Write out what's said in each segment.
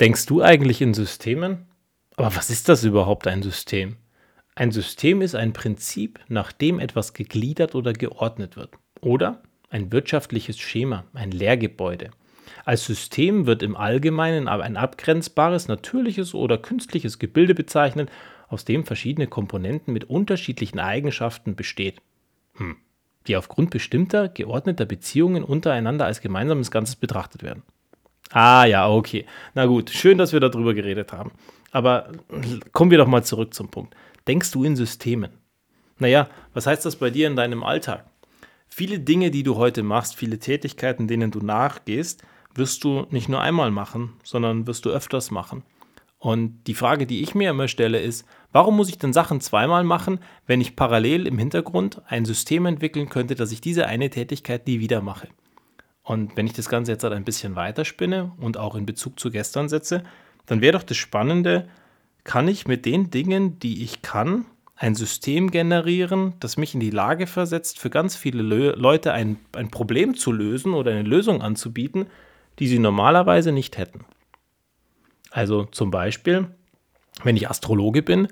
Denkst du eigentlich in Systemen? Aber was ist das überhaupt ein System? Ein System ist ein Prinzip, nach dem etwas gegliedert oder geordnet wird. Oder ein wirtschaftliches Schema, ein Lehrgebäude. Als System wird im Allgemeinen aber ein abgrenzbares, natürliches oder künstliches Gebilde bezeichnet, aus dem verschiedene Komponenten mit unterschiedlichen Eigenschaften besteht. Hm. Die aufgrund bestimmter, geordneter Beziehungen untereinander als gemeinsames Ganzes betrachtet werden. Ah ja, okay. Na gut, schön, dass wir darüber geredet haben. Aber kommen wir doch mal zurück zum Punkt. Denkst du in Systemen? Naja, was heißt das bei dir in deinem Alltag? Viele Dinge, die du heute machst, viele Tätigkeiten, denen du nachgehst, wirst du nicht nur einmal machen, sondern wirst du öfters machen. Und die Frage, die ich mir immer stelle, ist, warum muss ich denn Sachen zweimal machen, wenn ich parallel im Hintergrund ein System entwickeln könnte, dass ich diese eine Tätigkeit nie wieder mache? Und wenn ich das Ganze jetzt halt ein bisschen weiterspinne und auch in Bezug zu gestern setze, dann wäre doch das Spannende, kann ich mit den Dingen, die ich kann, ein System generieren, das mich in die Lage versetzt, für ganz viele Le Leute ein, ein Problem zu lösen oder eine Lösung anzubieten, die sie normalerweise nicht hätten. Also zum Beispiel, wenn ich Astrologe bin,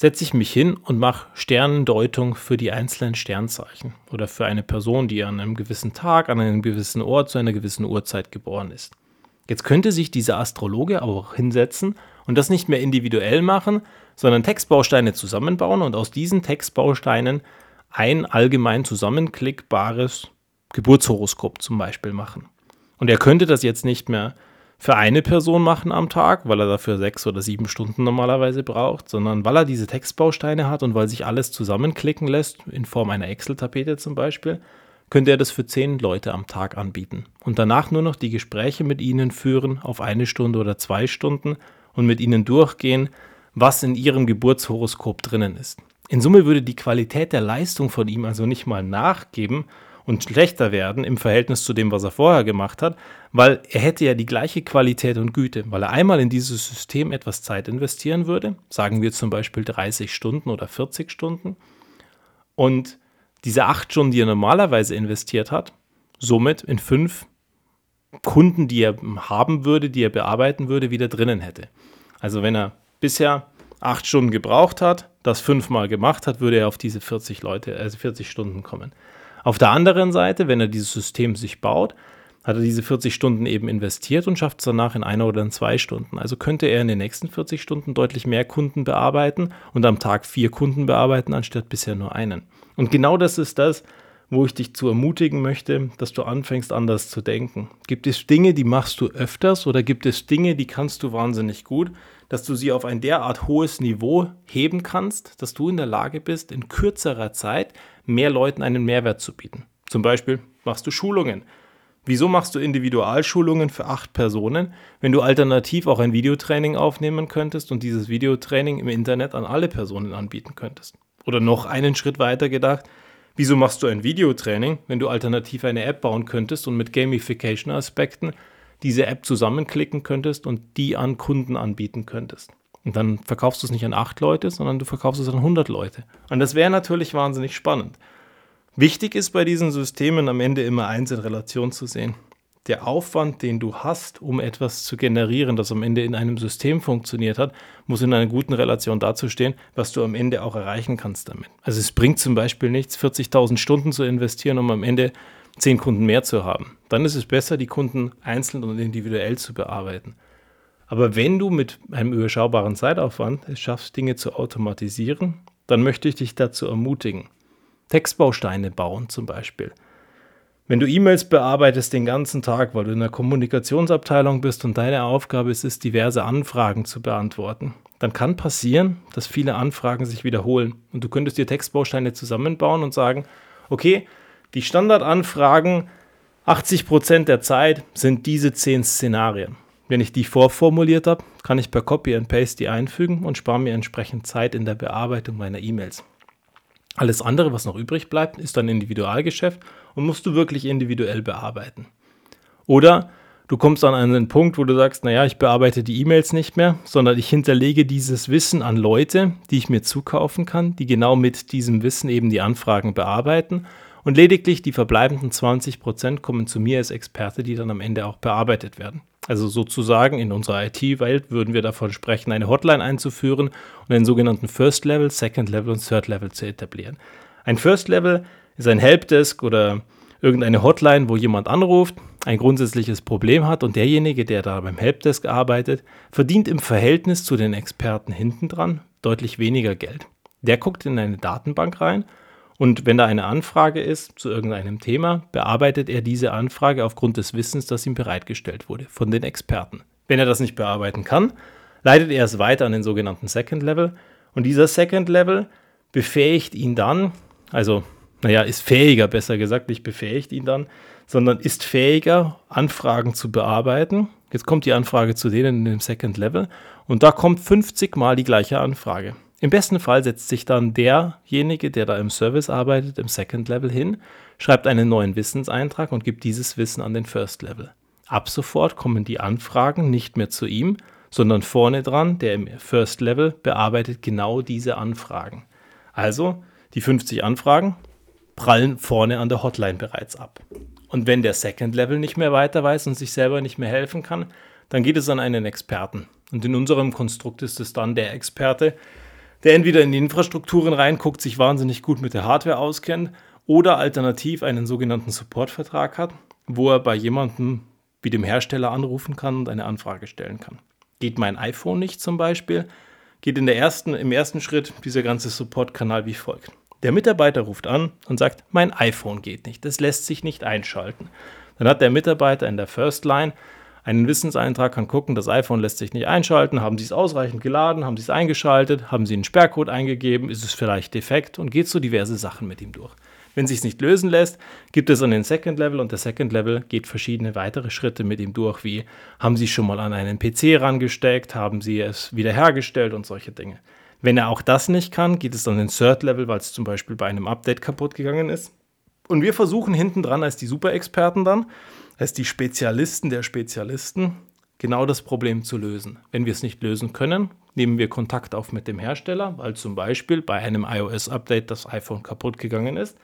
setze ich mich hin und mache Sternendeutung für die einzelnen Sternzeichen oder für eine Person, die an einem gewissen Tag, an einem gewissen Ort zu einer gewissen Uhrzeit geboren ist. Jetzt könnte sich dieser Astrologe aber auch hinsetzen und das nicht mehr individuell machen, sondern Textbausteine zusammenbauen und aus diesen Textbausteinen ein allgemein zusammenklickbares Geburtshoroskop zum Beispiel machen. Und er könnte das jetzt nicht mehr für eine Person machen am Tag, weil er dafür sechs oder sieben Stunden normalerweise braucht, sondern weil er diese Textbausteine hat und weil sich alles zusammenklicken lässt, in Form einer Excel-Tapete zum Beispiel, könnte er das für zehn Leute am Tag anbieten und danach nur noch die Gespräche mit ihnen führen auf eine Stunde oder zwei Stunden und mit ihnen durchgehen, was in ihrem Geburtshoroskop drinnen ist. In Summe würde die Qualität der Leistung von ihm also nicht mal nachgeben, und schlechter werden im Verhältnis zu dem, was er vorher gemacht hat, weil er hätte ja die gleiche Qualität und Güte, weil er einmal in dieses System etwas Zeit investieren würde, sagen wir zum Beispiel 30 Stunden oder 40 Stunden, und diese acht Stunden, die er normalerweise investiert hat, somit in fünf Kunden, die er haben würde, die er bearbeiten würde, wieder drinnen hätte. Also wenn er bisher acht Stunden gebraucht hat, das fünfmal gemacht hat, würde er auf diese 40 Leute, also 40 Stunden kommen. Auf der anderen Seite, wenn er dieses System sich baut, hat er diese 40 Stunden eben investiert und schafft es danach in einer oder in zwei Stunden. Also könnte er in den nächsten 40 Stunden deutlich mehr Kunden bearbeiten und am Tag vier Kunden bearbeiten, anstatt bisher nur einen. Und genau das ist das, wo ich dich zu ermutigen möchte, dass du anfängst anders zu denken. Gibt es Dinge, die machst du öfters oder gibt es Dinge, die kannst du wahnsinnig gut, dass du sie auf ein derart hohes Niveau heben kannst, dass du in der Lage bist, in kürzerer Zeit mehr Leuten einen Mehrwert zu bieten. Zum Beispiel machst du Schulungen. Wieso machst du Individualschulungen für acht Personen, wenn du alternativ auch ein Videotraining aufnehmen könntest und dieses Videotraining im Internet an alle Personen anbieten könntest? Oder noch einen Schritt weiter gedacht, wieso machst du ein Videotraining, wenn du alternativ eine App bauen könntest und mit Gamification-Aspekten diese App zusammenklicken könntest und die an Kunden anbieten könntest. Und dann verkaufst du es nicht an acht Leute, sondern du verkaufst es an 100 Leute. Und das wäre natürlich wahnsinnig spannend. Wichtig ist bei diesen Systemen am Ende immer eins in Relation zu sehen. Der Aufwand, den du hast, um etwas zu generieren, das am Ende in einem System funktioniert hat, muss in einer guten Relation dazu stehen, was du am Ende auch erreichen kannst damit. Also es bringt zum Beispiel nichts, 40.000 Stunden zu investieren, um am Ende zehn Kunden mehr zu haben. Dann ist es besser, die Kunden einzeln und individuell zu bearbeiten. Aber wenn du mit einem überschaubaren Zeitaufwand es schaffst, Dinge zu automatisieren, dann möchte ich dich dazu ermutigen. Textbausteine bauen zum Beispiel. Wenn du E-Mails bearbeitest den ganzen Tag, weil du in der Kommunikationsabteilung bist und deine Aufgabe ist es, diverse Anfragen zu beantworten, dann kann passieren, dass viele Anfragen sich wiederholen. Und du könntest dir Textbausteine zusammenbauen und sagen, okay, die Standardanfragen 80% der Zeit sind diese 10 Szenarien. Wenn ich die vorformuliert habe, kann ich per Copy and Paste die einfügen und spare mir entsprechend Zeit in der Bearbeitung meiner E-Mails. Alles andere, was noch übrig bleibt, ist ein Individualgeschäft und musst du wirklich individuell bearbeiten. Oder du kommst an einen Punkt, wo du sagst, naja, ich bearbeite die E-Mails nicht mehr, sondern ich hinterlege dieses Wissen an Leute, die ich mir zukaufen kann, die genau mit diesem Wissen eben die Anfragen bearbeiten und lediglich die verbleibenden 20% kommen zu mir als Experte, die dann am Ende auch bearbeitet werden. Also sozusagen in unserer IT-Welt würden wir davon sprechen, eine Hotline einzuführen und einen sogenannten First Level, Second Level und Third Level zu etablieren. Ein First Level ist ein Helpdesk oder irgendeine Hotline, wo jemand anruft, ein grundsätzliches Problem hat und derjenige, der da beim Helpdesk arbeitet, verdient im Verhältnis zu den Experten hinten dran deutlich weniger Geld. Der guckt in eine Datenbank rein und wenn da eine Anfrage ist zu irgendeinem Thema, bearbeitet er diese Anfrage aufgrund des Wissens, das ihm bereitgestellt wurde von den Experten. Wenn er das nicht bearbeiten kann, leitet er es weiter an den sogenannten Second Level und dieser Second Level befähigt ihn dann, also naja, ist fähiger, besser gesagt, nicht befähigt ihn dann, sondern ist fähiger, Anfragen zu bearbeiten. Jetzt kommt die Anfrage zu denen in dem Second Level und da kommt 50 Mal die gleiche Anfrage. Im besten Fall setzt sich dann derjenige, der da im Service arbeitet, im Second Level hin, schreibt einen neuen Wissenseintrag und gibt dieses Wissen an den First Level. Ab sofort kommen die Anfragen nicht mehr zu ihm, sondern vorne dran, der im First Level bearbeitet genau diese Anfragen. Also die 50 Anfragen prallen vorne an der Hotline bereits ab. Und wenn der Second Level nicht mehr weiter weiß und sich selber nicht mehr helfen kann, dann geht es an einen Experten. Und in unserem Konstrukt ist es dann der Experte, der entweder in die Infrastrukturen reinguckt, sich wahnsinnig gut mit der Hardware auskennt oder alternativ einen sogenannten Supportvertrag hat, wo er bei jemandem wie dem Hersteller anrufen kann und eine Anfrage stellen kann. Geht mein iPhone nicht zum Beispiel, geht in der ersten, im ersten Schritt dieser ganze Support-Kanal wie folgt. Der Mitarbeiter ruft an und sagt, mein iPhone geht nicht, das lässt sich nicht einschalten. Dann hat der Mitarbeiter in der First Line einen Wissenseintrag, kann gucken, das iPhone lässt sich nicht einschalten, haben Sie es ausreichend geladen, haben Sie es eingeschaltet, haben Sie einen Sperrcode eingegeben, ist es vielleicht defekt und geht so diverse Sachen mit ihm durch. Wenn sich es nicht lösen lässt, gibt es an den Second Level und der Second Level geht verschiedene weitere Schritte mit ihm durch, wie haben Sie schon mal an einen PC rangesteckt, haben Sie es wiederhergestellt und solche Dinge. Wenn er auch das nicht kann, geht es dann in Third Level, weil es zum Beispiel bei einem Update kaputt gegangen ist. Und wir versuchen hinten dran als die Super-Experten dann, als die Spezialisten der Spezialisten, genau das Problem zu lösen. Wenn wir es nicht lösen können, nehmen wir Kontakt auf mit dem Hersteller, weil zum Beispiel bei einem iOS-Update das iPhone kaputt gegangen ist.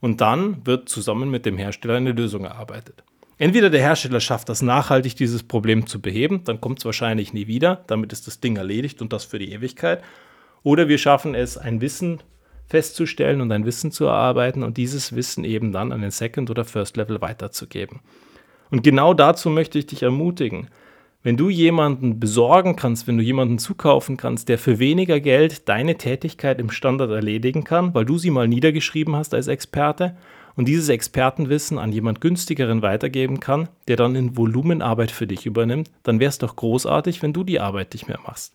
Und dann wird zusammen mit dem Hersteller eine Lösung erarbeitet. Entweder der Hersteller schafft das nachhaltig, dieses Problem zu beheben, dann kommt es wahrscheinlich nie wieder, damit ist das Ding erledigt und das für die Ewigkeit. Oder wir schaffen es, ein Wissen festzustellen und ein Wissen zu erarbeiten und dieses Wissen eben dann an den Second- oder First-Level weiterzugeben. Und genau dazu möchte ich dich ermutigen. Wenn du jemanden besorgen kannst, wenn du jemanden zukaufen kannst, der für weniger Geld deine Tätigkeit im Standard erledigen kann, weil du sie mal niedergeschrieben hast als Experte und dieses Expertenwissen an jemand günstigeren weitergeben kann, der dann in Volumenarbeit für dich übernimmt, dann wäre es doch großartig, wenn du die Arbeit nicht mehr machst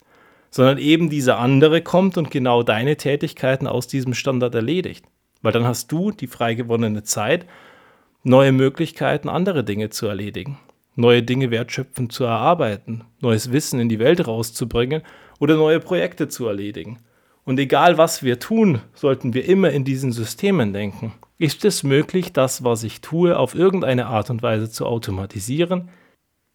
sondern eben dieser andere kommt und genau deine Tätigkeiten aus diesem Standard erledigt. Weil dann hast du die frei gewonnene Zeit, neue Möglichkeiten, andere Dinge zu erledigen, neue Dinge wertschöpfend zu erarbeiten, neues Wissen in die Welt rauszubringen oder neue Projekte zu erledigen. Und egal was wir tun, sollten wir immer in diesen Systemen denken. Ist es möglich, das, was ich tue, auf irgendeine Art und Weise zu automatisieren?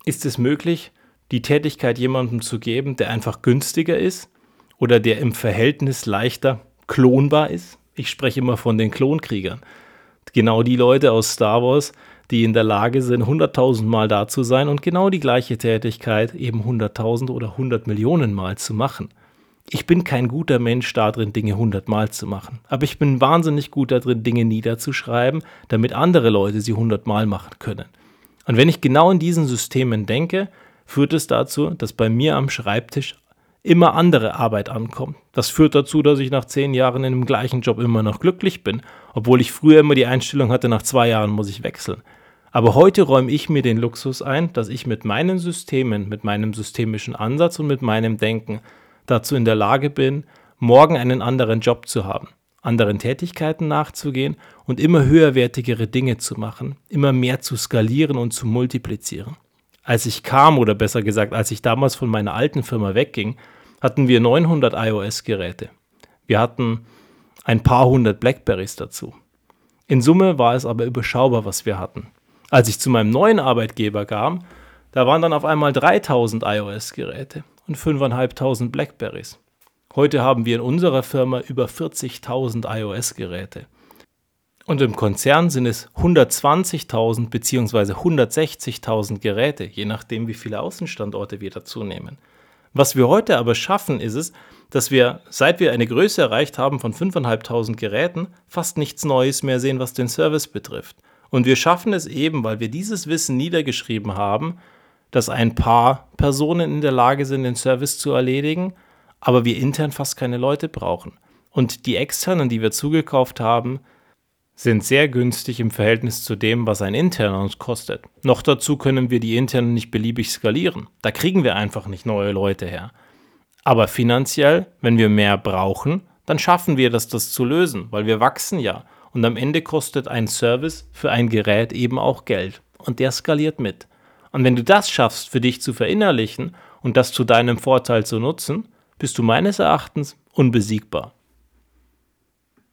Ist es möglich, die Tätigkeit jemandem zu geben, der einfach günstiger ist oder der im Verhältnis leichter klonbar ist. Ich spreche immer von den Klonkriegern. Genau die Leute aus Star Wars, die in der Lage sind, 100.000 Mal da zu sein und genau die gleiche Tätigkeit eben 100.000 oder 100 Millionen Mal zu machen. Ich bin kein guter Mensch darin, Dinge 100 Mal zu machen, aber ich bin wahnsinnig gut darin, Dinge niederzuschreiben, damit andere Leute sie 100 Mal machen können. Und wenn ich genau in diesen Systemen denke, führt es dazu, dass bei mir am Schreibtisch immer andere Arbeit ankommt. Das führt dazu, dass ich nach zehn Jahren in dem gleichen Job immer noch glücklich bin, obwohl ich früher immer die Einstellung hatte, nach zwei Jahren muss ich wechseln. Aber heute räume ich mir den Luxus ein, dass ich mit meinen Systemen, mit meinem systemischen Ansatz und mit meinem Denken dazu in der Lage bin, morgen einen anderen Job zu haben, anderen Tätigkeiten nachzugehen und immer höherwertigere Dinge zu machen, immer mehr zu skalieren und zu multiplizieren. Als ich kam, oder besser gesagt, als ich damals von meiner alten Firma wegging, hatten wir 900 iOS-Geräte. Wir hatten ein paar hundert Blackberries dazu. In Summe war es aber überschaubar, was wir hatten. Als ich zu meinem neuen Arbeitgeber kam, da waren dann auf einmal 3000 iOS-Geräte und 5.500 Blackberries. Heute haben wir in unserer Firma über 40.000 iOS-Geräte. Und im Konzern sind es 120.000 bzw. 160.000 Geräte, je nachdem, wie viele Außenstandorte wir dazu nehmen. Was wir heute aber schaffen, ist es, dass wir, seit wir eine Größe erreicht haben von 5.500 Geräten, fast nichts Neues mehr sehen, was den Service betrifft. Und wir schaffen es eben, weil wir dieses Wissen niedergeschrieben haben, dass ein paar Personen in der Lage sind, den Service zu erledigen, aber wir intern fast keine Leute brauchen. Und die externen, die wir zugekauft haben, sind sehr günstig im Verhältnis zu dem, was ein interner uns kostet. Noch dazu können wir die internen nicht beliebig skalieren. Da kriegen wir einfach nicht neue Leute her. Aber finanziell, wenn wir mehr brauchen, dann schaffen wir das, das zu lösen, weil wir wachsen ja. Und am Ende kostet ein Service für ein Gerät eben auch Geld. Und der skaliert mit. Und wenn du das schaffst, für dich zu verinnerlichen und das zu deinem Vorteil zu nutzen, bist du meines Erachtens unbesiegbar.